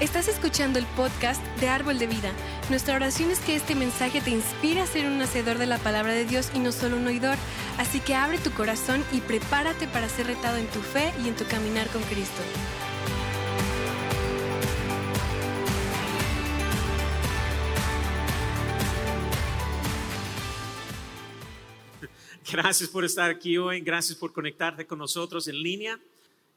Estás escuchando el podcast de Árbol de Vida. Nuestra oración es que este mensaje te inspire a ser un hacedor de la palabra de Dios y no solo un oidor. Así que abre tu corazón y prepárate para ser retado en tu fe y en tu caminar con Cristo. Gracias por estar aquí hoy, gracias por conectarte con nosotros en línea.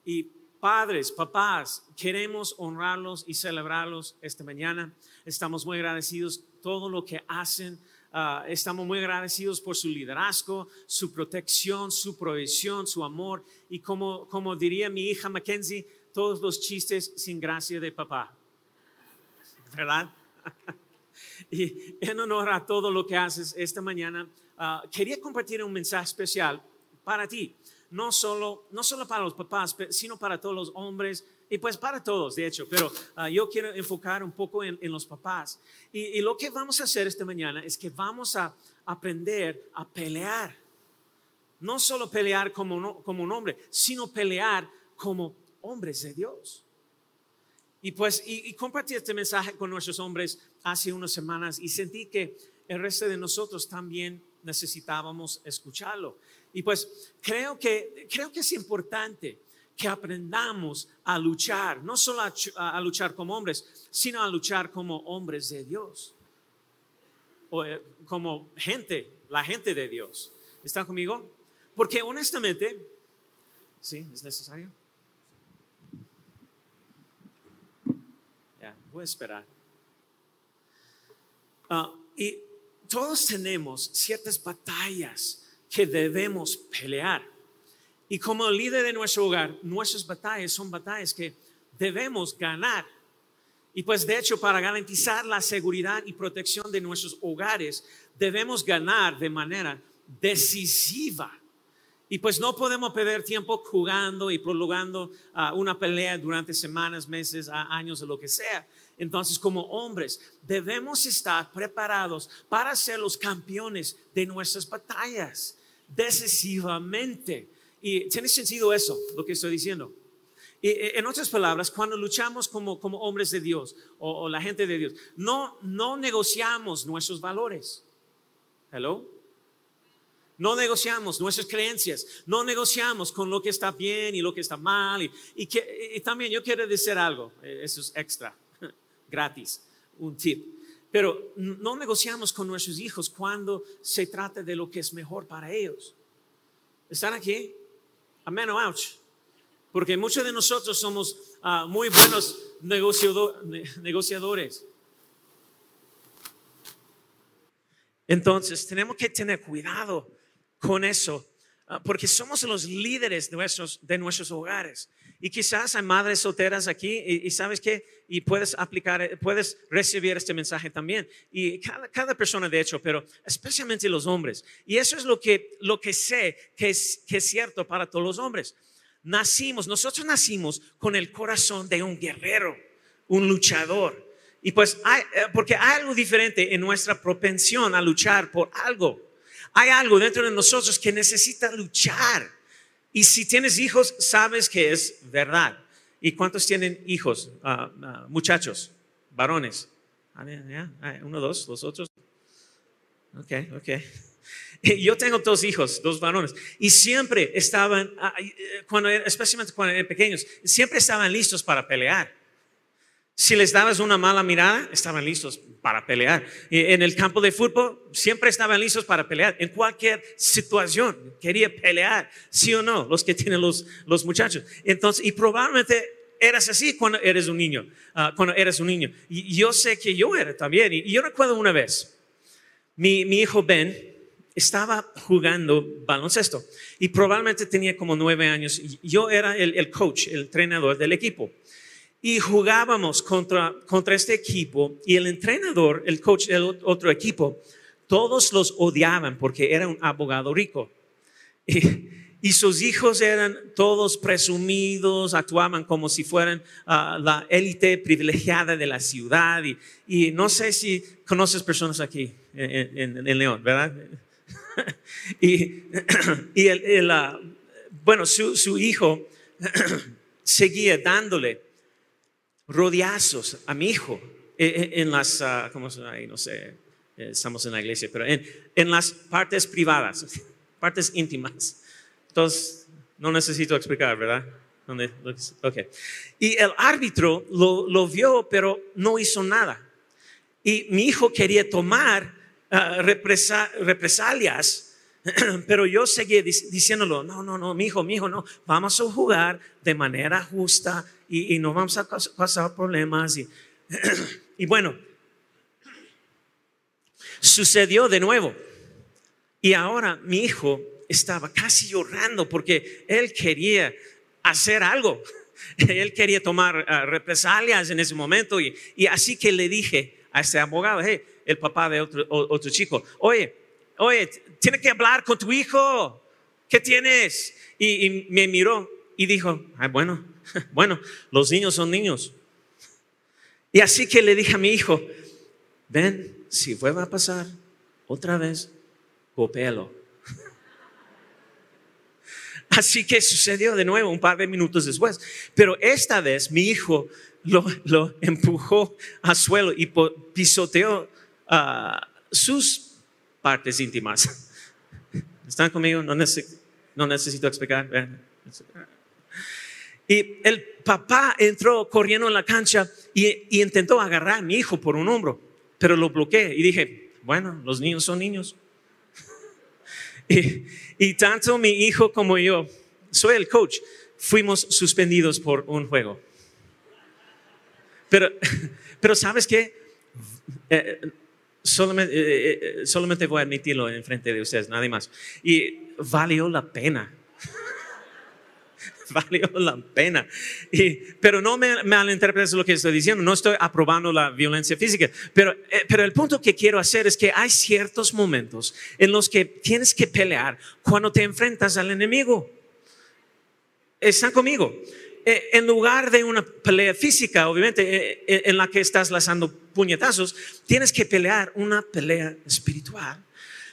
Y padres, papás, queremos honrarlos y celebrarlos esta mañana. Estamos muy agradecidos todo lo que hacen. Ah, estamos muy agradecidos por su liderazgo, su protección, su provisión, su amor y como, como diría mi hija Mackenzie, todos los chistes sin gracia de papá. ¿Verdad? y en honor a todo lo que haces esta mañana, ah, quería compartir un mensaje especial para ti no solo, no solo para los papás, sino para todos los hombres y pues para todos, de hecho, pero ah, yo quiero enfocar un poco en, los papás. Y, lo que vamos a hacer esta mañana es que vamos a aprender a pelear. No solo pelear como, como un hombre, sino pelear como hombres de Dios. Y pues, y, compartí este mensaje con nuestros hombres hace unas semanas y sentí que el resto de nosotros también necesitábamos escucharlo. Y pues creo que, creo que es importante que aprendamos a luchar, no solo a, luchar como hombres, sino a luchar como hombres de Dios, o eh, como gente, la gente de Dios. ¿Están conmigo? Porque honestamente, ¿sí? ¿Es necesario? Ya, voy a esperar. Ah, y todos tenemos ciertas batallas que debemos pelear. Y como líder de nuestro hogar, nuestras batallas son batallas que debemos ganar. Y pues de hecho, para garantizar la seguridad y protección de nuestros hogares, debemos ganar de manera decisiva. Y pues no podemos perder tiempo jugando y prolongando ah, una pelea durante semanas, meses, años o lo que sea. Entonces, como hombres, debemos estar preparados para ser los campeones de nuestras batallas decisivamente. Y tiene sentido eso, lo que estoy diciendo. Y en otras palabras, cuando luchamos como, como hombres de Dios o, la gente de Dios, no, no negociamos nuestros valores. Hello. No negociamos nuestras creencias, no negociamos con lo que está bien y lo que está mal. Y, y, que, y también yo quiero decir algo, eh, eso es extra, gratis, un tip. Pero no negociamos con nuestros hijos cuando se trata de lo que es mejor para ellos. ¿Están aquí? Amén o ouch. Porque muchos de nosotros somos ah, muy buenos negociadores. Entonces, tenemos que tener cuidado con eso, ah, porque somos los líderes de nuestros, de nuestros hogares. Y quizás hay madres solteras aquí y, sabes qué, y puedes aplicar, puedes recibir este mensaje también. Y cada, cada, persona de hecho, pero especialmente los hombres. Y eso es lo que, lo que sé que es, que es cierto para todos los hombres. Nacimos, nosotros nacimos con el corazón de un guerrero, un luchador. Y pues, hay, eh, porque hay algo diferente en nuestra propensión a luchar por algo. Hay algo dentro de nosotros que necesita luchar y si tienes hijos, sabes que es verdad. ¿Y cuántos tienen hijos, ah, ah, muchachos, varones? Ah, uno, dos, los otros. Ok, ok. Yo tengo dos hijos, dos varones, y siempre estaban, eh, cuando, especialmente cuando eran pequeños, siempre estaban listos para pelear. Si les dabas una mala mirada, estaban listos para pelear. En el campo de fútbol, siempre estaban listos para pelear. En cualquier situación, quería pelear, sí o no, los que tienen los, los muchachos. Entonces, y probablemente eras así cuando eres un niño, ah, cuando eres un niño. Y yo sé que yo era también. Y yo recuerdo una vez, mi, mi hijo Ben estaba jugando baloncesto y probablemente tenía como nueve años. Yo era el, el coach, el entrenador del equipo. Y jugábamos contra, contra este equipo y el entrenador, el coach del otro equipo, todos los odiaban porque era un abogado rico. Y, sus hijos eran todos presumidos, actuaban como si fueran ah, la élite privilegiada de la ciudad. Y, no sé si conoces personas aquí en, León, ¿verdad? y, y el, ah, bueno, su, su hijo seguía dándole rodeazos a mi hijo en, en las, uh, ¿cómo se? No sé, eh, estamos en la iglesia, pero en, en las partes privadas, partes íntimas. Entonces, no necesito explicar, ¿verdad? Okay. Y el árbitro lo, lo, vio, pero no hizo nada. Y mi hijo quería tomar uh, represa, represalias, pero yo seguía diciéndolo, no, no, no, mi hijo, mi hijo, no, vamos a jugar de manera justa y, no vamos a pasar problemas. Y, bueno, sucedió de nuevo. Y ahora mi hijo estaba casi llorando porque él quería hacer algo. Él quería tomar uh, represalias en ese momento y, y, así que le dije a este abogado, hey, el papá de otro, otro chico, oye, oye, tienes que hablar con tu hijo, ¿qué tienes? Y, me miró y dijo, ah, bueno, bueno, los niños son niños. Y así que le dije a mi hijo, ven, si vuelve a pasar otra vez, copelo. Así que sucedió de nuevo un par de minutos después. Pero esta vez mi hijo lo, lo empujó al suelo y pisoteó uh, sus partes íntimas. ¿Están conmigo? No, necesito, explicar. Y el papá entró corriendo en la cancha y, intentó agarrar a mi hijo por un hombro, pero lo bloqueé y dije, bueno, los niños son niños. y, y tanto mi hijo como yo, soy el coach, fuimos suspendidos por un juego. Pero, pero ¿sabes qué? Eh, solamente, eh, eh, solamente voy a admitirlo en frente de ustedes, nada más. Y valió la pena. valió la pena. Pero no me malinterpretes lo que estoy diciendo, no estoy aprobando la violencia física, pero, eh, pero el punto que quiero hacer es que hay ciertos momentos en los que tienes que pelear cuando te enfrentas al enemigo. ¿Están conmigo? Eh, en lugar de una pelea física, obviamente, eh, eh, en la que estás lanzando puñetazos, tienes que pelear una pelea espiritual.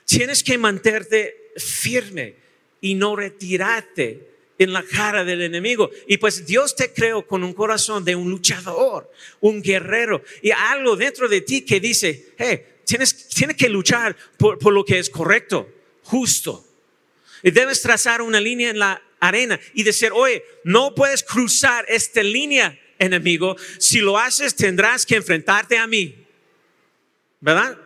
Tienes que mantenerte firme y no retirarte en la cara del enemigo. Y pues Dios te creó con un corazón de un luchador, un guerrero y algo dentro de ti que dice, hey, tienes, tienes que luchar por, por lo que es correcto, justo. Y debes trazar una línea en la arena y decir, oye, no puedes cruzar esta línea, enemigo. Si lo haces, tendrás que enfrentarte a mí. ¿Verdad?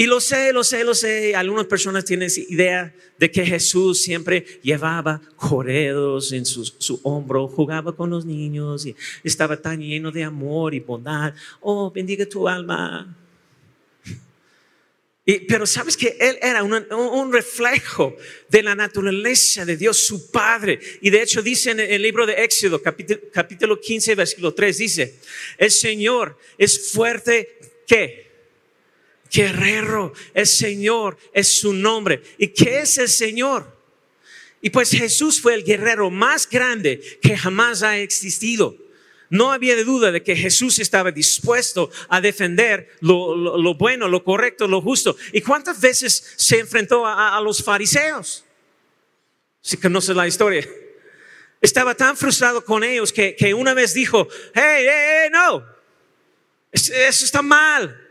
Y lo sé, lo sé, lo sé. Algunas personas tienen idea de que Jesús siempre llevaba corredos en su, su, hombro, jugaba con los niños y estaba tan lleno de amor y bondad. Oh, bendiga tu alma. Pero sabes que Él era un reflejo de la naturaleza de Dios, su Padre. Y de hecho dice en el libro de Éxodo, capítulo, capítulo 15, versículo 3, dice, el Señor es fuerte, ¿qué? guerrero, el Señor es su nombre. ¿Y qué es el Señor? Y pues Jesús fue el guerrero más grande que jamás ha existido. No había duda de que Jesús estaba dispuesto a defender lo, bueno, lo correcto, lo justo. ¿Y cuántas veces se enfrentó a, los fariseos? Si conoce la historia. Estaba tan frustrado con ellos que, que una vez dijo, hey, hey, hey, no, eso está mal.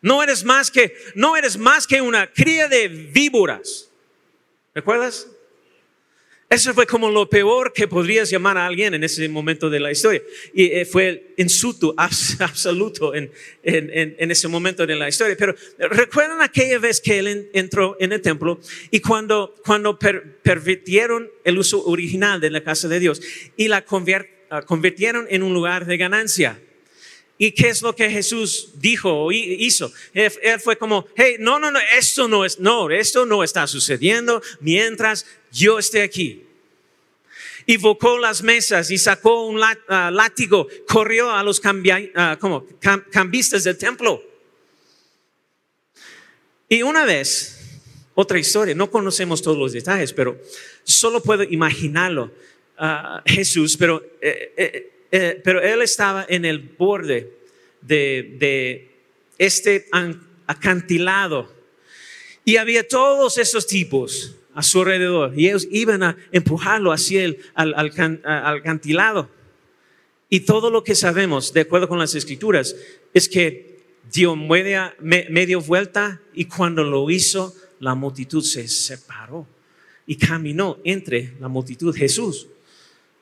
No eres más que, no eres más que una cría de víboras. ¿Recuerdas? Eso fue como lo peor que podrías llamar a alguien en ese momento de la historia. Y eh, fue el insulto absoluto en, en, en, ese momento de la historia. Pero recuerdan aquella vez que él entró en el templo y cuando, cuando per, pervirtieron el uso original de la casa de Dios y la convirtieron en un lugar de ganancia. ¿Y qué es lo que Jesús dijo o hizo? Él, fue como, hey, no, no, no, esto no es, no, esto no está sucediendo mientras yo esté aquí. Invocó las mesas y sacó un uh, látigo, corrió a los cam, cambistas del templo. Y una vez, otra historia, no conocemos todos los detalles, pero solo puedo imaginarlo. Uh, Jesús, pero eh, eh, eh, pero él estaba en el borde de, este acantilado y había todos esos tipos a su alrededor y ellos iban a empujarlo hacia el al, al. Y todo lo que sabemos, de acuerdo con las escrituras, es que dio media, vuelta y cuando lo hizo, la multitud se separó y caminó entre la multitud Jesús.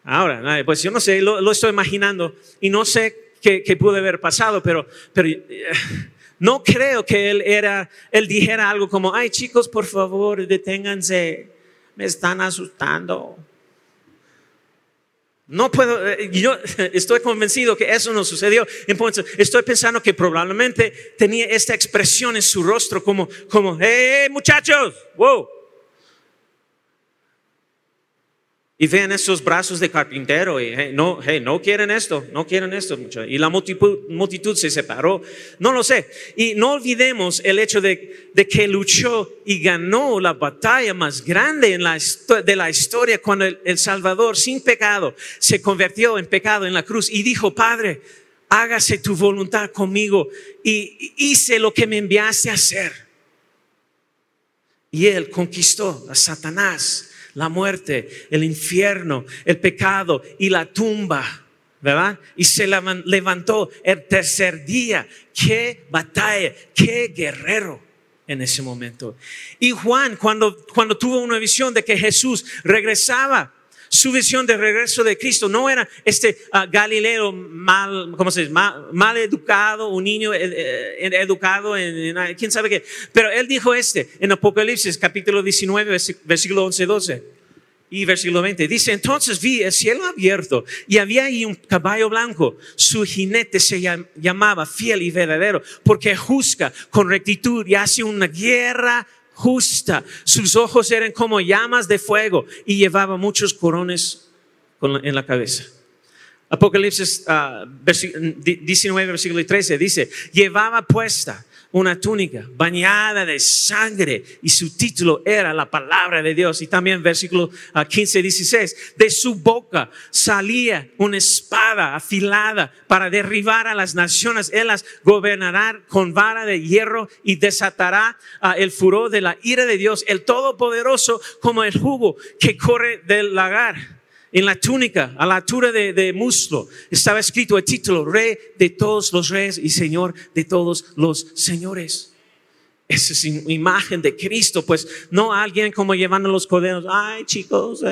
Ahora, pues yo no sé, lo, estoy imaginando y no sé qué, qué pudo haber pasado, pero, pero eh, no creo que él, era, él dijera algo como, ay chicos, por favor, deténganse, me están asustando. No puedo, eh, yo estoy convencido que eso no sucedió. Entonces, estoy pensando que probablemente tenía esta expresión en su rostro como, como, hey muchachos, wow, Y vean esos brazos de carpintero y no, no quieren esto, no quieren esto mucho. Y la multitud, se separó. No lo sé. Y no olvidemos el hecho de, que luchó y ganó la batalla más grande en la, de la historia cuando el, Salvador sin pecado se convirtió en pecado en la cruz y dijo, Padre, hágase tu voluntad conmigo y hice lo que me enviaste a hacer. Y él conquistó a Satanás la muerte, el infierno, el pecado y la tumba. ¿verdad? Y se levantó el tercer día. Qué batalla, qué guerrero en ese momento. Y Juan, cuando, cuando tuvo una visión de que Jesús regresaba, su visión de regreso de Cristo no era este ah, Galileo mal, ¿cómo se dice? Mal, educado, un niño eh, eh, educado en, quién sabe qué. Pero él dijo este en Apocalipsis capítulo 19, versículo 11, 12 y versículo 20. Dice, entonces vi el cielo abierto y había ahí un caballo blanco. Su jinete se llamaba fiel y verdadero porque juzga con rectitud y hace una guerra justa. Sus ojos eran como llamas de fuego y llevaba muchos corones en la cabeza. Apocalipsis 19, ah, versículo 13 dice, llevaba puesta una túnica bañada de sangre y su título era la palabra de Dios. Y también versículo 15, ah, 16, de su boca salía una espada afilada para derribar a las naciones. Él las gobernará con vara de hierro y desatará ah, el furor de la ira de Dios, el Todopoderoso, como el jugo que corre del lagar en la túnica, a la altura de, muslo, estaba escrito el título, Rey de todos los reyes y Señor de todos los señores. Esa es imagen de Cristo, pues no alguien como llevando los corderos, ay chicos,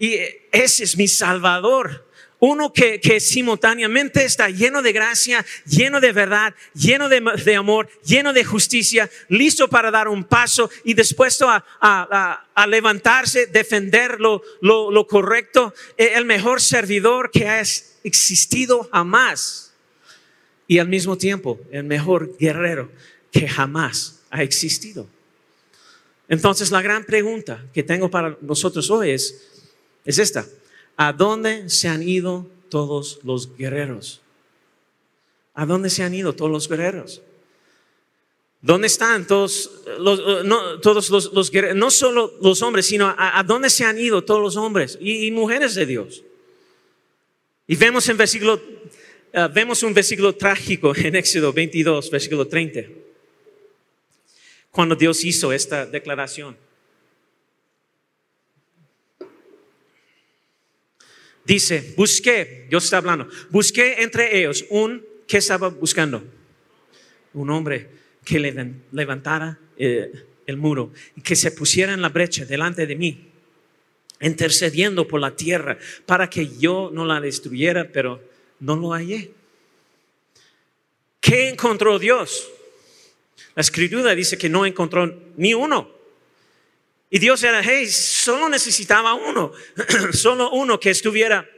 y ese es mi Salvador. Uno que, simultáneamente está lleno de gracia, lleno de verdad, lleno de, amor, lleno de justicia, listo para dar un paso y dispuesto a, levantarse, defender lo, lo, correcto, e, el mejor servidor que ha existido jamás. Y al mismo tiempo, el mejor guerrero que jamás ha existido. Entonces, la gran pregunta que tengo para nosotros hoy es, es esta. ¿A dónde se han ido todos los guerreros? ¿A dónde se han ido todos los guerreros? ¿Dónde están todos los, no, todos los, guerreros? No solo los hombres, sino a, dónde se han ido todos los hombres y, mujeres de Dios. Y vemos en versículo, uh, vemos un versículo trágico en Éxodo 22, versículo 30, cuando Dios hizo esta declaración. Dice, busqué, Dios está hablando, busqué entre ellos un, ¿qué estaba buscando? Un hombre que levantara eh, el muro y que se pusiera en la brecha delante de mí, intercediendo por la tierra para que yo no la destruyera, pero no lo hallé. ¿Qué encontró Dios? La escritura dice que no encontró ni uno. Y Dios era, hey, solo necesitaba uno, solo uno que estuviera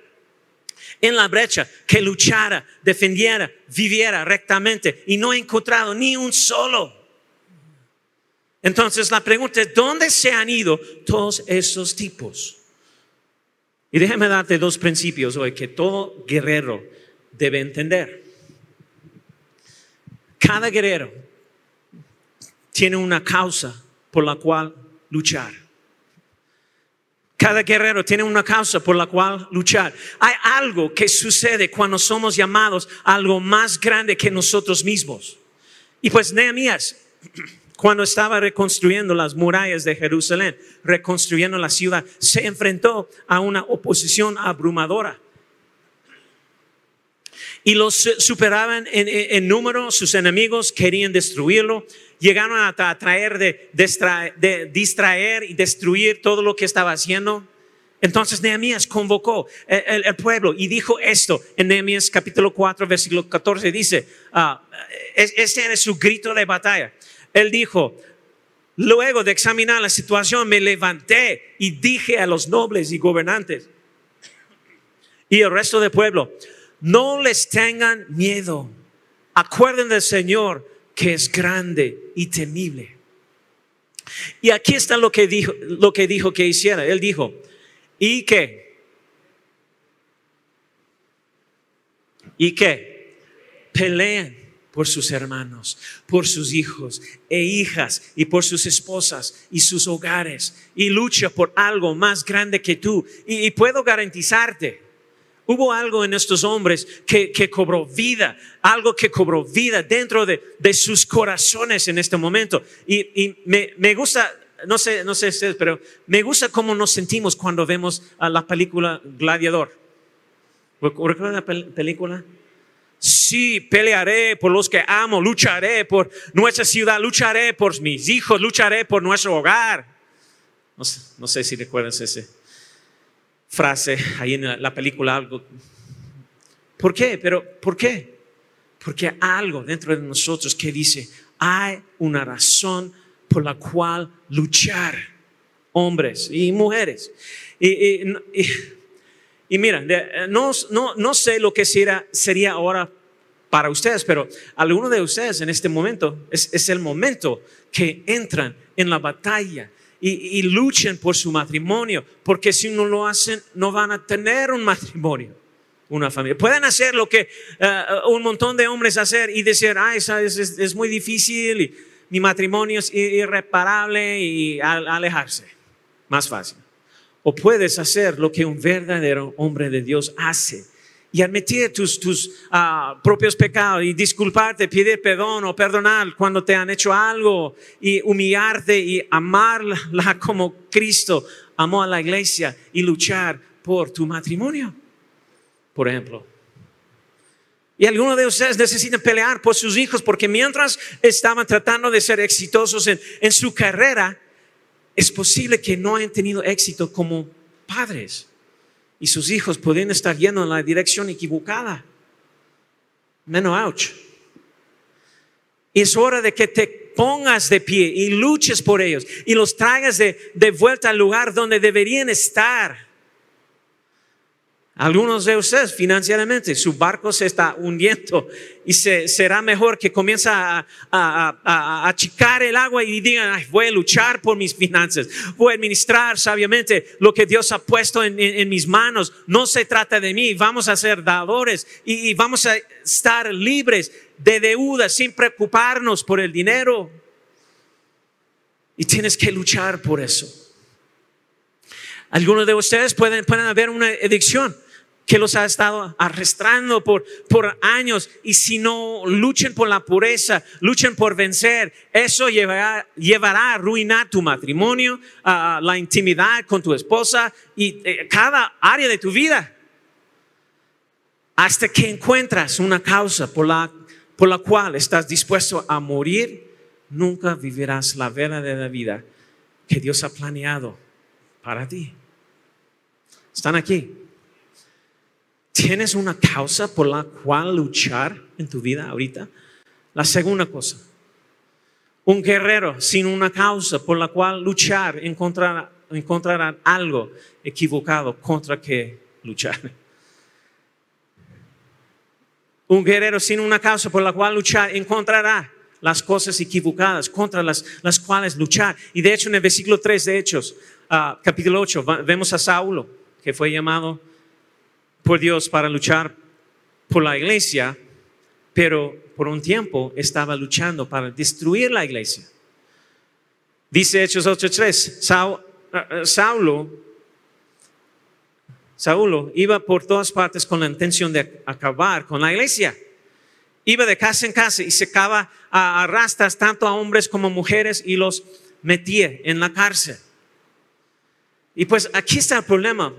en la brecha, que luchara, defendiera, viviera rectamente. Y no he encontrado ni un solo. Entonces la pregunta es, ¿dónde se han ido todos esos tipos? Y déjame darte dos principios hoy que todo guerrero debe entender. Cada guerrero tiene una causa por la cual luchar. Cada guerrero tiene una causa por la cual luchar. Hay algo que sucede cuando somos llamados a algo más grande que nosotros mismos. Y pues Nehemías, cuando estaba reconstruyendo las murallas de Jerusalén, reconstruyendo la ciudad, se enfrentó a una oposición abrumadora. Y los superaban en, número, sus enemigos querían destruirlo, llegaron a, tra- traer de, distra- de distraer y destruir todo lo que estaba haciendo. Entonces Nehemías convocó el, el- pueblo y dijo esto en Nehemías capítulo 4, versículo 14, dice, es- este era su grito de batalla. Él dijo, luego de examinar la situación me levanté y dije a los nobles y gobernantes y el resto del pueblo, no les tengan miedo, acuerden del Señor que es grande y temible. Y aquí está lo que dijo, lo que dijo que hiciera. Él dijo, ¿y qué? ¿Y qué? Peleen por sus hermanos, por sus hijos e hijas y por sus esposas y sus hogares y lucha por algo más grande que tú. Y, y puedo garantizarte, Hubo algo en estos hombres que, que cobró vida, algo que cobró vida dentro de, de sus corazones en este momento. Y, y me, me gusta, no sé, no sé ustedes, pero me gusta cómo nos sentimos cuando vemos a la película Gladiador. ¿Recuerdan la pel- película? Sí, pelearé por los que amo, lucharé por nuestra ciudad, lucharé por mis hijos, lucharé por nuestro hogar. No sé, no sé si recuerdan ese frase ahí en la, la película algo. ¿Por qué? Pero ¿por qué? Porque hay algo dentro de nosotros que dice, hay una razón por la cual luchar, hombres y mujeres. Y, y, mira, no, no, no sé lo que sería, sería ahora para ustedes, pero alguno de ustedes en este momento es, es el momento que entran en la batalla y, y luchen por su matrimonio, porque si no lo hacen, no van a tener un matrimonio, una familia. Pueden hacer lo que eh, un montón de hombres hacer y decir, ay, sabes, es, es muy difícil y mi matrimonio es irreparable y alejarse. Más fácil. O puedes hacer lo que un verdadero hombre de Dios hace y admitir tus, tus ah, propios pecados y disculparte, pedir perdón o perdonar cuando te han hecho algo y humillarte y amarla como Cristo amó a la iglesia y luchar por tu matrimonio, por ejemplo. Y algunos de ustedes necesitan pelear por sus hijos porque mientras estaban tratando de ser exitosos en, en su carrera, es posible que no hayan tenido éxito como padres y sus hijos podrían estar yendo en la dirección equivocada. Menos ouch. Es hora de que te pongas de pie y luches por ellos y los traigas de vuelta al lugar donde deberían estar. Algunos de ustedes financieramente, su barco se está hundiendo y se, será mejor que comience a, a, a- achicar el agua y digan, "Ay, voy a luchar por mis finanzas, voy a administrar sabiamente lo que Dios ha puesto en, en- en mis manos. No se trata de mí, vamos a ser dadores y, y vamos a estar libres de deudas sin preocuparnos por el dinero. Y tienes que luchar por eso. Algunos de ustedes pueden, pueden haber una adicción que los ha estado arrastrando por, por años y si no luchen por la pureza, luchen por vencer, eso llevará, llevará a arruinar tu matrimonio, la intimidad con tu esposa y eh, cada área de tu vida. Hasta que encuentras una causa por la, por la cual estás dispuesto a morir, nunca vivirás la verdadera vida que Dios ha planeado para ti. Están aquí. ¿Tienes una causa por la cual luchar en tu vida ahorita? La segunda cosa. Un guerrero sin una causa por la cual luchar encontrará, encontrará algo equivocado contra que luchar. Un guerrero sin una causa por la cual luchar encontrará las cosas equivocadas contra las, las cuales luchar. Y de hecho en el versículo 3 de Hechos, ah, capítulo 8, va- vemos a Saulo, que fue llamado por Dios para luchar por la iglesia, pero por un tiempo estaba luchando para destruir la iglesia. Dice Hechos 8:3, Sau- ah, ah, Saulo, Saulo iba por todas partes con la intención de acabar con la iglesia. Iba de casa en casa y secaba a, a rastras tanto a hombres como mujeres y los metía en la cárcel. Y pues aquí está el problema.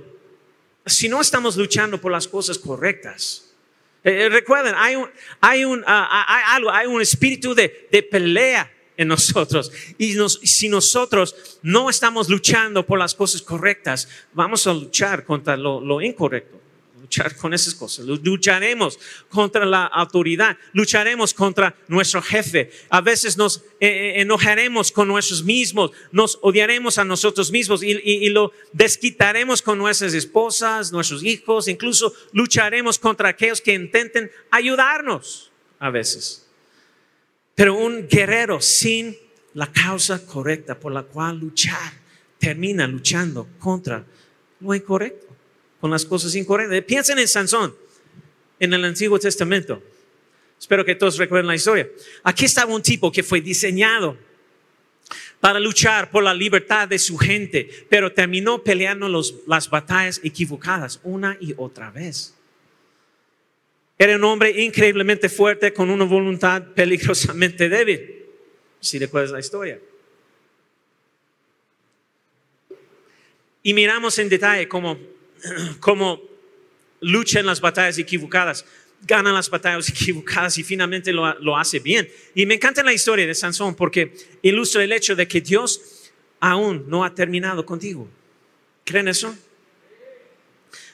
Si no estamos luchando por las cosas correctas, Eh, recuerden, hay un, hay un, ah, hay algo, hay un espíritu de, de pelea en nosotros. Y si nosotros no estamos luchando por las cosas correctas, vamos a luchar contra lo, incorrecto. Luchar con esas cosas. Lucharemos contra la autoridad. Lucharemos contra nuestro jefe. A veces nos eh, eh, enojaremos con nosotros mismos. Nos odiaremos a nosotros mismos y, y lo desquitaremos con nuestras esposas, nuestros hijos. Incluso lucharemos contra aquellos que intenten ayudarnos a veces. Pero un guerrero sin la causa correcta por la cual luchar termina luchando contra lo incorrecto, con las cosas incorrectas. Piensen en Sansón en el Antiguo Testamento. Espero que todos recuerden la historia. Aquí estaba un tipo que fue diseñado para luchar por la libertad de su gente, pero terminó peleando las batallas equivocadas una y otra vez. Era un hombre increíblemente fuerte con una voluntad peligrosamente débil. Si recuerdas la historia. Y miramos en detalle cómo, cómo lucha en las batallas equivocadas, gana las batallas equivocadas y finalmente lo, lo hace bien. Y me encanta la historia de Sansón porque ilustra el hecho de que Dios aún no ha terminado contigo. ¿Creen eso?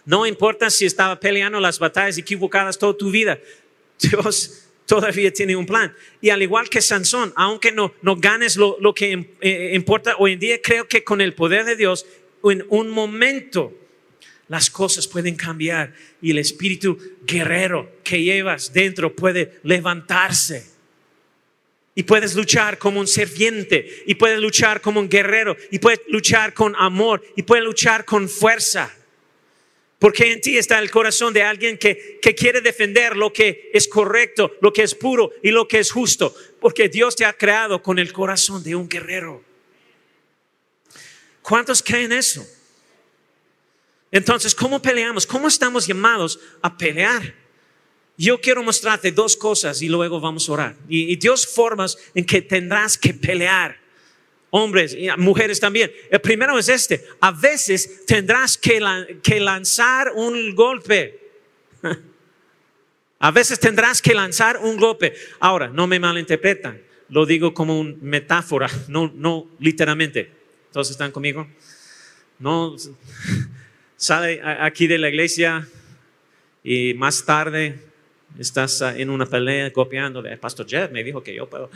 No importa si estaba peleando las batallas equivocadas toda tu vida. Dios todavía tiene un plan. Y al igual que Sansón, aunque no, no ganes lo, lo que eh, importa hoy en día, creo que con el poder de Dios, en un momento, las cosas pueden cambiar y el espíritu guerrero que llevas dentro puede levantarse. Y puedes luchar como un serviente, y puedes luchar como un guerrero, y puedes luchar con amor, y puedes luchar con fuerza. Porque en ti está el corazón de alguien que, quiere defender lo que es correcto, lo que es puro y lo que es justo. Porque Dios te ha creado con el corazón de un guerrero. ¿Cuántos creen eso? Entonces, ¿cómo peleamos? ¿Cómo estamos llamados a pelear? Yo quiero mostrarte dos cosas y luego vamos a orar. Y, y Dios formas en que tendrás que pelear hombres y mujeres también. El primero es este, a veces tendrás que, lanzar un golpe. A veces tendrás que lanzar un golpe. Ahora, no me malinterpretan, lo digo como una metáfora, no, no literalmente. ¿Todos están conmigo? No, sale aquí de la iglesia y más tarde estás en una pelea copiando. El pastor Jeff me dijo que yo puedo.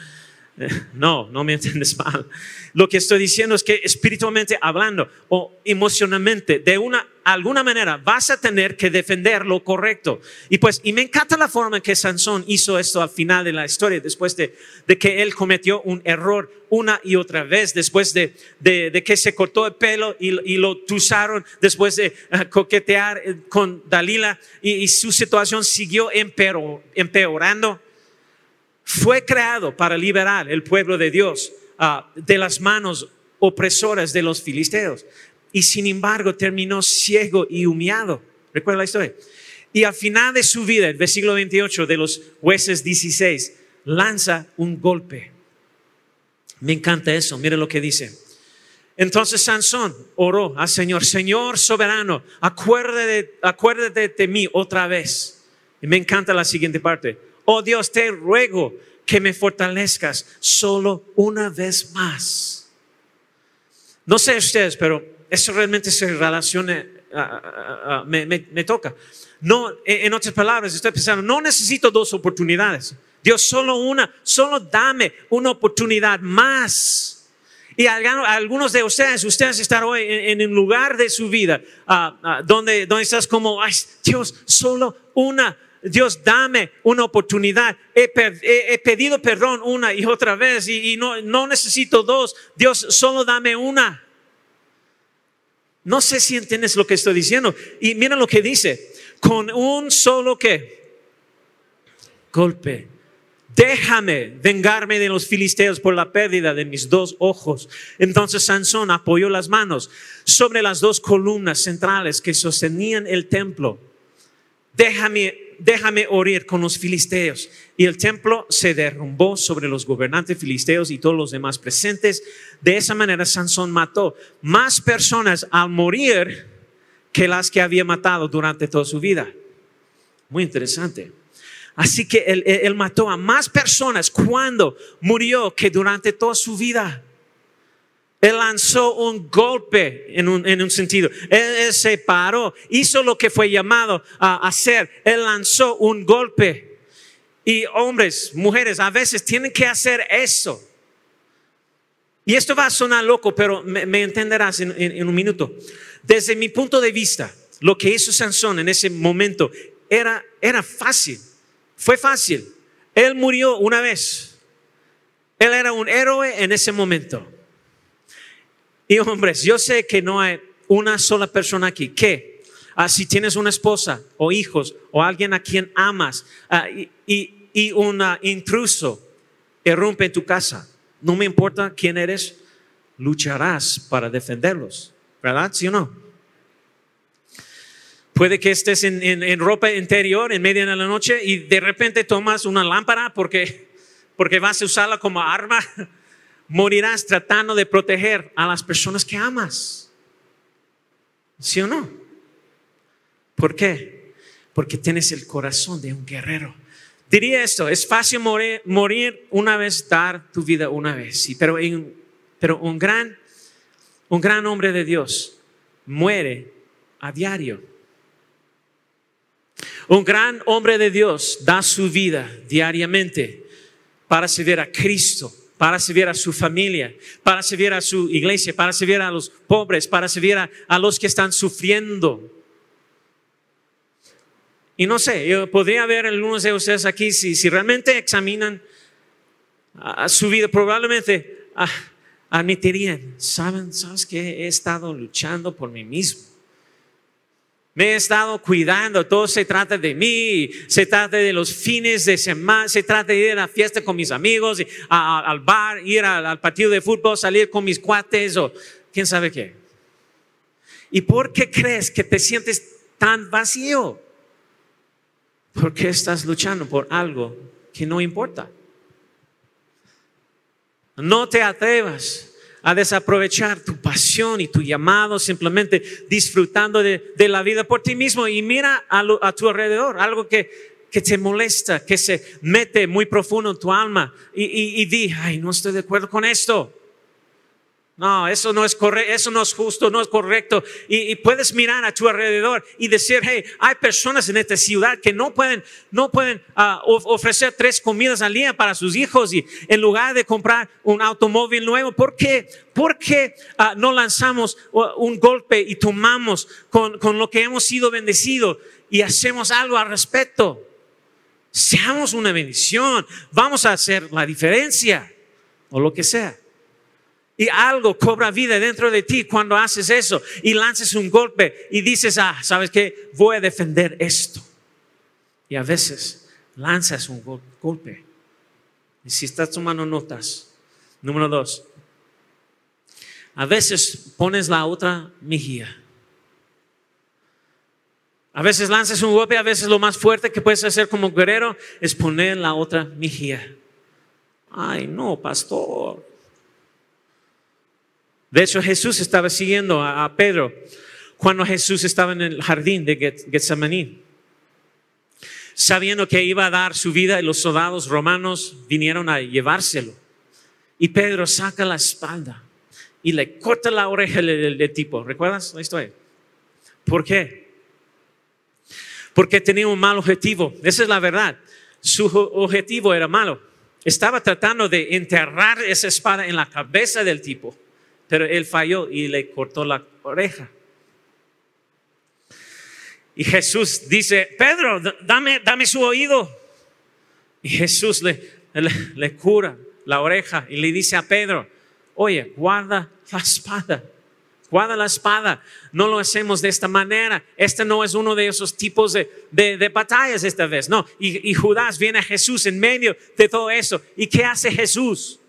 No, no me entiendes mal. Lo que estoy diciendo es que espiritualmente hablando o emocionalmente, de una alguna manera vas a tener que defender lo correcto. Y pues, y me encanta la forma en que Sansón hizo esto al final de la historia, después de, que él cometió un error una y otra vez, después de, que se cortó el pelo y, lo tusaron, después de eh, coquetear eh, con Dalila y, y su situación siguió empeorando fue creado para liberar el pueblo de Dios ah, de las manos opresoras de los filisteos. Y sin embargo terminó ciego y humillado. ¿Recuerda la historia? Y al final de su vida, el versículo 28 de los jueces 16, lanza un golpe. Me encanta eso, mire lo que dice. Entonces Sansón oró al Señor, Señor soberano, acuérdate, acuérdate de mí otra vez. Y me encanta la siguiente parte oh Dios, te ruego que me fortalezcas solo una vez más. No sé ustedes, pero eso realmente se relaciona, me, me, toca. No, en otras palabras, estoy pensando, no necesito dos oportunidades. Dios, solo una, solo dame una oportunidad más. Y algunos de ustedes, ustedes están hoy en, un lugar de su vida ah, ah, donde, donde estás como, ay, Dios, solo una Dios, dame una oportunidad. He, pedido perdón una y otra vez y, no, no necesito dos. Dios, solo dame una. No sé si entiendes lo que estoy diciendo. Y mira lo que dice. Con un solo que golpe. Déjame vengarme de los filisteos por la pérdida de mis dos ojos. Entonces Sansón apoyó las manos sobre las dos columnas centrales que sostenían el templo. Déjame déjame oír con los filisteos. Y el templo se derrumbó sobre los gobernantes filisteos y todos los demás presentes. De esa manera Sansón mató más personas al morir que las que había matado durante toda su vida. Muy interesante. Así que él- él mató a más personas cuando murió que durante toda su vida. Él lanzó un golpe en un, en un sentido. Él, él se paró, hizo lo que fue llamado a hacer. Él lanzó un golpe. Y hombres, mujeres, a veces tienen que hacer eso. Y esto va a sonar loco, pero me, me entenderás en, en- en un minuto. Desde mi punto de vista, lo que hizo Sansón en ese momento era, era fácil. Fue fácil. Él murió una vez. Él era un héroe en ese momento. Y hombres, yo sé que no hay una sola persona aquí que, ah, si tienes una esposa o hijos o alguien a quien amas ah, y, y, un ah, intruso irrumpe en tu casa, no me importa quién eres, lucharás para defenderlos, ¿verdad? ¿Sí o no? Puede que estés en, en- ropa interior en medio de la noche y de repente tomas una lámpara porque, porque vas a usarla como arma. Morirás tratando de proteger a las personas que amas. ¿Sí o no? ¿Por qué? Porque tienes el corazón de un guerrero. Diría esto, es fácil morir, una vez, dar tu vida una vez, pero, pero un, gran, un gran hombre de Dios muere a diario. Un gran hombre de Dios da su vida diariamente para servir a Cristo, para servir a su familia, para servir a su iglesia, para servir a los pobres, para servir a, a los que están sufriendo. Y no sé, yo podría ver algunos de ustedes aquí, si, si realmente examinan a, su vida, probablemente ah, admitirían, ¿saben? ¿Sabes que He estado luchando por mí mismo. Me he estado cuidando, todo se trata de mí, se trata de los fines de semana, se trata de ir a la fiesta con mis amigos, a- al bar, ir al partido de fútbol, salir con mis cuates o quién sabe qué. ¿Y por qué crees que te sientes tan vacío? Porque estás luchando por algo que no importa. No te atrevas a desaprovechar tu pasión y tu llamado simplemente disfrutando de, la vida por ti mismo y mira a, lo- a tu alrededor, algo que, que te molesta, que se mete muy profundo en tu alma y, y, y di, ay, no estoy de acuerdo con esto. No, eso no es correcto, eso no es justo, no es correcto. Y, puedes mirar a tu alrededor y decir, hey, hay personas en esta ciudad que no pueden, no pueden ah, of- ofrecer tres comidas al día para sus hijos y en lugar de comprar un automóvil nuevo, ¿por qué? ¿Por qué ah, no lanzamos uh, un golpe y tomamos con, con lo que hemos sido bendecidos y hacemos algo al respecto? Seamos una bendición, vamos a hacer la diferencia o lo que sea. Y algo cobra vida dentro de ti cuando haces eso y lanzas un golpe y dices, ah, ¿sabes qué? Voy a defender esto. Y a veces lanzas un gol- golpe. Y si estás tomando notas, número dos, a veces pones la otra mejilla. A veces lanzas un golpe, a veces lo más fuerte que puedes hacer como guerrero es poner la otra mejilla. Ay, no, pastor. De hecho, Jesús estaba siguiendo a, Pedro cuando Jesús estaba en el jardín de Get- Getsemaní. Sabiendo que iba a dar su vida y los soldados romanos vinieron a llevárselo. Y Pedro saca la espalda y le corta la oreja del, tipo. ¿Recuerdas la historia? ¿Por qué? Porque tenía un mal objetivo. Esa es la verdad. Su objetivo era malo. Estaba tratando de enterrar esa espada en la cabeza del tipo, pero él falló y le cortó la oreja. Y Jesús dice, Pedro, dame, dame su oído. Y Jesús le, le, le cura la oreja y le dice a Pedro, oye, guarda la espada. Guarda la espada. No lo hacemos de esta manera. Este no es uno de esos tipos de, de- de batallas esta vez. No. Y, y Judas viene a Jesús en medio de todo eso. ¿Y qué hace Jesús?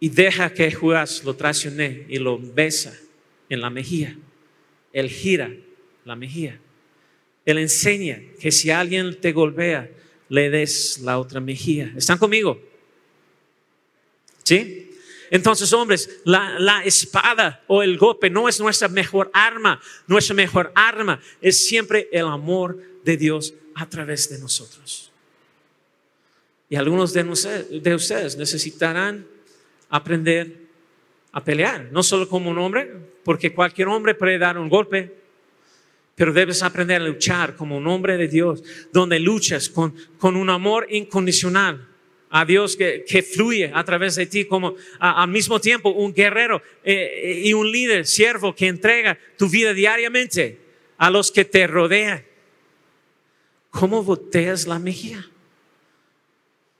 Y deja que Judas lo traicione y lo besa en la mejilla. Él gira la mejilla. Él enseña que si alguien te golpea, le des la otra mejilla. ¿Están conmigo? ¿Sí? Entonces, hombres, la, la, espada o el golpe no es nuestra mejor arma. Nuestra mejor arma es siempre el amor de Dios a través de nosotros. Y algunos de, de ustedes necesitarán aprender a pelear, no solo como un hombre, porque cualquier hombre puede dar un golpe, pero debes aprender a luchar como un hombre de Dios, donde luchas con, con un amor incondicional a Dios que, que, fluye a través de ti como al mismo tiempo un guerrero eh, y un líder, siervo que entrega tu vida diariamente a los que te rodean. ¿Cómo boteas la mejilla?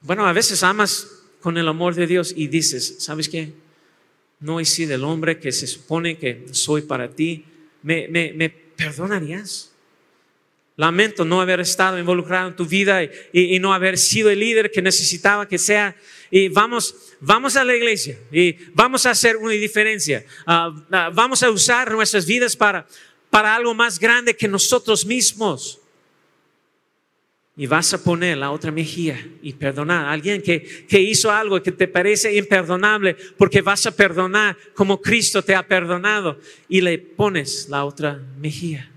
Bueno, a veces amas con el amor de Dios y dices, ¿sabes qué? No he sido el hombre que se supone que soy para ti. ¿Me, me, me perdonarías? Lamento no haber estado involucrado en tu vida y, no haber sido el líder que necesitaba que sea. Y vamos, vamos a la iglesia y vamos a hacer una diferencia. Ah, ah, vamos a usar nuestras vidas para, para algo más grande que nosotros mismos. Y vas a poner la otra mejilla y perdonar a alguien que, que hizo algo que te parece imperdonable, porque vas a perdonar como Cristo te ha perdonado y le pones la otra mejilla.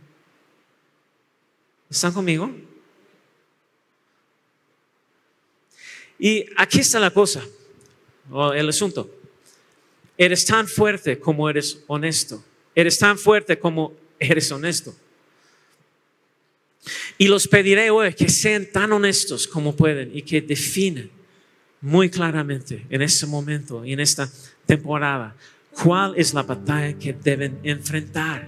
¿Están conmigo? Y aquí está la cosa, o el asunto. Eres tan fuerte como eres honesto. Eres tan fuerte como eres honesto. Y los pediré hoy que sean tan honestos como pueden y que definen muy claramente en este momento y en esta temporada cuál es la batalla que deben enfrentar.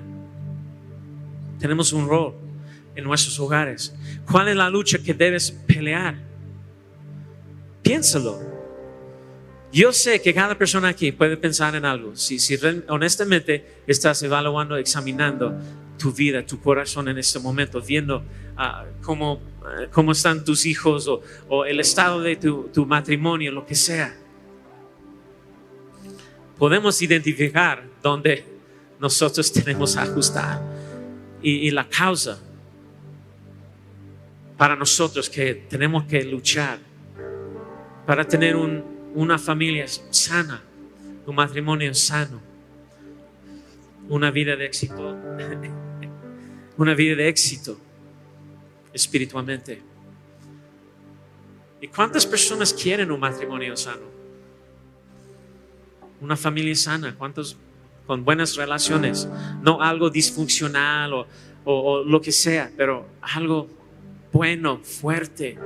Tenemos un rol en nuestros hogares? ¿Cuál es la lucha que debes pelear? Piénsalo. Yo sé que cada persona aquí puede pensar en algo. Si, si honestamente estás evaluando, examinando tu vida, tu corazón en este momento, viendo uh, cómo, uh, cómo, están tus hijos o, el estado de tu, matrimonio, lo que sea. Podemos identificar dónde nosotros tenemos que ajustar y la causa para nosotros que tenemos que luchar para tener una familia sana, un matrimonio sano, una vida de éxito, una vida de éxito espiritualmente. ¿Y cuántas personas quieren un matrimonio sano? Una familia sana, ¿cuántos con buenas relaciones? No algo disfuncional o, o lo que sea, pero algo bueno, fuerte,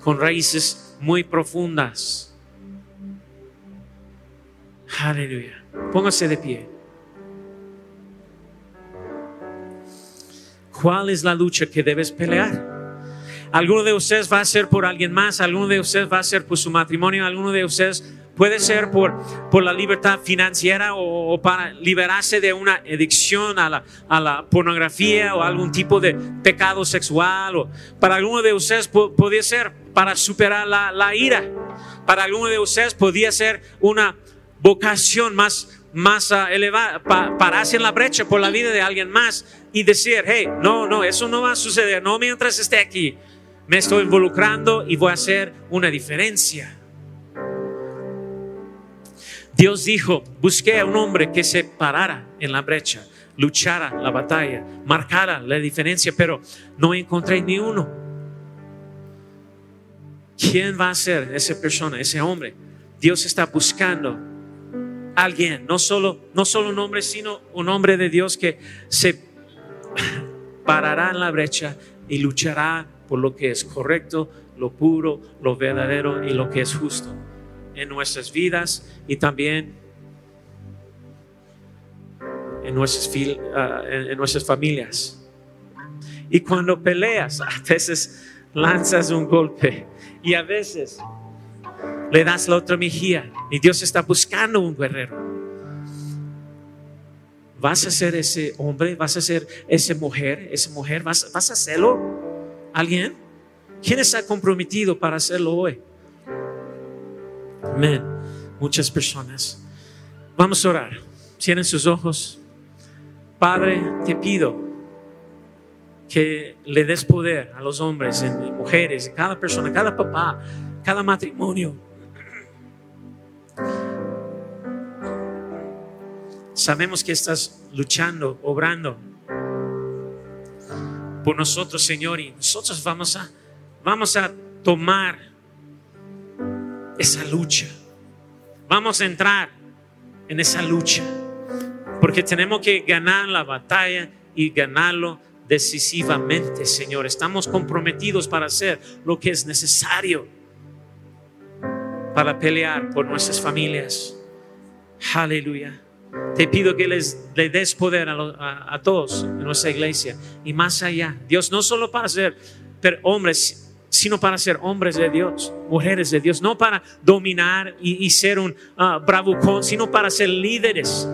con raíces muy profundas. Aleluya. Póngase de pie. ¿Cuál es la lucha que debes pelear? Alguno de ustedes va a ser por alguien más, alguno de ustedes va a ser por su matrimonio, alguno de ustedes Puede ser por, por la libertad financiera o, para liberarse de una adicción a la, a la, pornografía o algún tipo de pecado sexual. O para alguno de ustedes podría ser para superar la, la ira. Para alguno de ustedes podría ser una vocación más, más uh, elevada, pa, pararse en la brecha por la vida de alguien más y decir, hey, no, no, eso no va a suceder, no mientras esté aquí. Me estoy involucrando y voy a hacer una diferencia. Dios dijo, busqué a un hombre que se parara en la brecha, luchara la batalla, marcara la diferencia, pero no encontré ni uno. ¿Quién va a ser esa persona, ese hombre? Dios está buscando alguien, no solo, no solo un hombre, sino un hombre de Dios que se parará en la brecha y luchará por lo que es correcto, lo puro, lo verdadero y lo que es justo en nuestras vidas y también en nuestras, uh, en nuestras familias. Y cuando peleas, a veces lanzas un golpe y a veces le das la otra mejilla y Dios está buscando un guerrero. ¿Vas a ser ese hombre? ¿Vas a ser esa mujer? ¿Esa mujer? ¿Vas, a hacerlo? ¿Alguien? ¿Quién está comprometido para hacerlo hoy? Amén. Muchas personas. Vamos a orar. Cierren sus ojos. Padre, te pido que le des poder a los hombres, mujeres, cada persona, cada papá, cada matrimonio. Sabemos que estás luchando, obrando por nosotros, Señor, y nosotros vamos a, vamos a tomar esa lucha. Vamos a entrar en esa lucha, porque tenemos que ganar la batalla y ganarlo decisivamente, Señor. Estamos comprometidos para hacer lo que es necesario para pelear por nuestras familias. Aleluya. Te pido que les, des poder a, todos en nuestra iglesia y más allá. Dios, no solo para ser hombres, sino para ser hombres de Dios, mujeres de Dios, no para dominar y, ser un uh, bravucón, sino para ser líderes,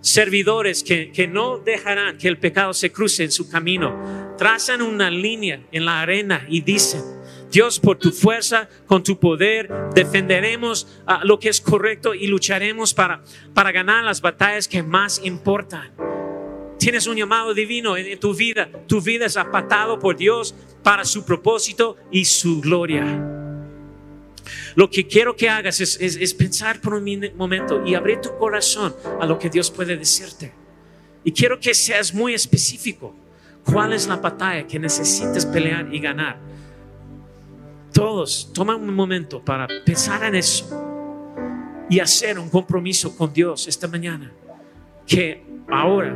servidores que, que no dejarán que el pecado se cruce en su camino. Trazan una línea en la arena y dicen, Dios, por tu fuerza, con tu poder, defenderemos ah, lo que es correcto y lucharemos para, para ganar las batallas que más importan. Tienes un llamado divino en, tu vida. Tu vida es apatado por Dios para su propósito y su gloria. Lo que quiero que hagas es, es, pensar por un momento y abrir tu corazón a lo que Dios puede decirte. Y quiero que seas muy específico. ¿Cuál es la batalla que necesitas pelear y ganar? Todos toman un momento para pensar en eso y hacer un compromiso con Dios esta mañana. Que ahora,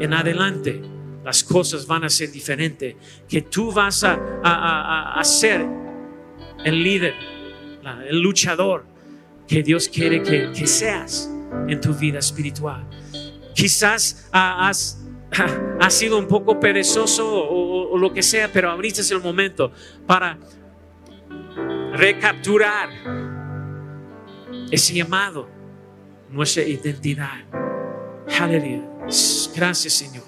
en adelante, las cosas van a ser diferentes. Que tú vas a, a, ser el líder, el luchador que Dios quiere que, que seas en tu vida espiritual. Quizás has ha sido un poco perezoso o, lo que sea, pero ahorita es el momento para recapturar ese llamado, nuestra identidad. Aleluya. Gracias, Señor.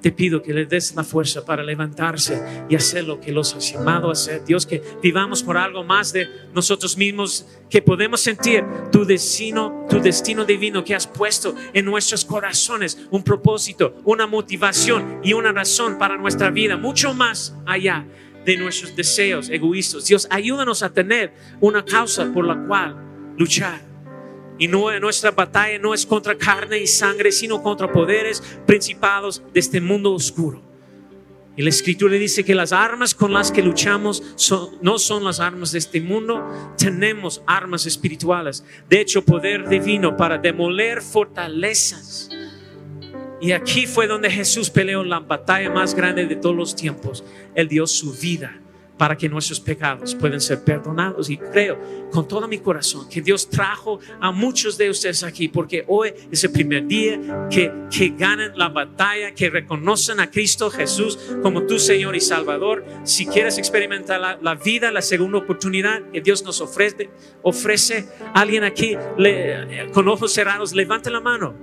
Te pido que le des la fuerza para levantarse y hacer lo que los has llamado a hacer. Dios, que vivamos por algo más de nosotros mismos, que podemos sentir tu destino, tu destino divino que has puesto en nuestros corazones, un propósito, una motivación y una razón para nuestra vida, mucho más allá de nuestros deseos egoístas. Dios, ayúdanos a tener una causa por la cual luchar. Y no, nuestra batalla no es contra carne y sangre, sino contra poderes, principados de este mundo oscuro. Y la escritura dice que las armas con las que luchamos no son las armas de este mundo, tenemos armas espirituales. De hecho, poder divino para demoler fortalezas. Y aquí fue donde Jesús peleó la batalla más grande de todos los tiempos. Él dio su vida para que nuestros pecados puedan ser perdonados. Y creo con todo mi corazón que Dios trajo a muchos de ustedes aquí, porque hoy es el primer día que, que ganan la batalla, que reconocen a Cristo Jesús como tu Señor y Salvador. Si quieres experimentar la, vida, la segunda oportunidad que Dios nos ofrece, ofrece alguien aquí con ojos cerrados, levante la mano.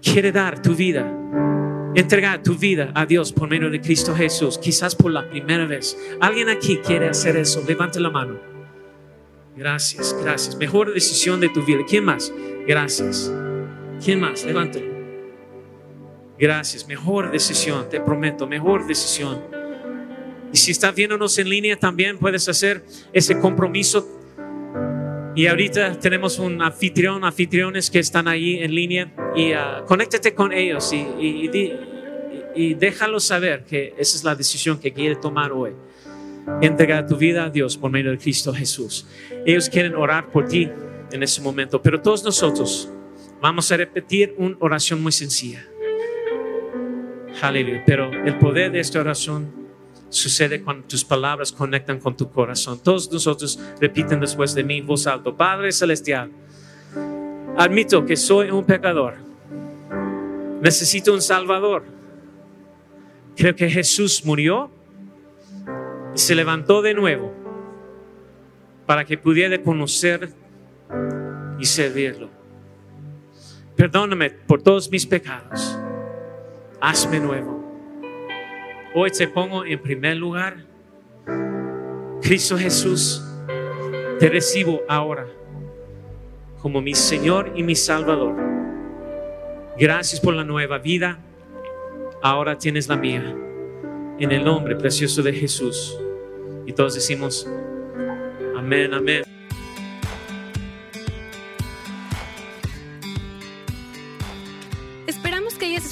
Quiere dar tu vida entregar tu vida a Dios por medio de Cristo Jesús, quizás por la primera vez. ¿Alguien aquí quiere hacer eso? Levante la mano. Gracias, gracias. Mejor decisión de tu vida. ¿Quién más? Gracias. ¿Quién más? Levántelo. Gracias. Mejor decisión, te prometo, mejor decisión. Y si estás viéndonos en línea también puedes hacer ese compromiso y ahorita tenemos un anfitrión, anfitriones que están ahí en línea y uh, conéctate con ellos y, y, y, déjalos saber que esa es la decisión que quiere tomar hoy. Entregar tu vida a Dios por medio de Cristo Jesús. Ellos quieren orar por ti en ese momento, pero todos nosotros vamos a repetir una oración muy sencilla. Aleluya. Pero el poder de esta oración sucede cuando tus palabras conectan con tu corazón. Todos nosotros repiten después de mí voz alta, Padre Celestial, admito que soy un pecador, necesito un Salvador. Creo que Jesús murió y se levantó de nuevo para que pudiera conocer y servirlo. Perdóname por todos mis pecados. Hazme nuevo. Hoy te pongo en primer lugar. Cristo Jesús, te recibo ahora como mi Señor y mi Salvador. Gracias por la nueva vida. Ahora tienes la mía. En el nombre precioso de Jesús. Y todos decimos, amén, amén.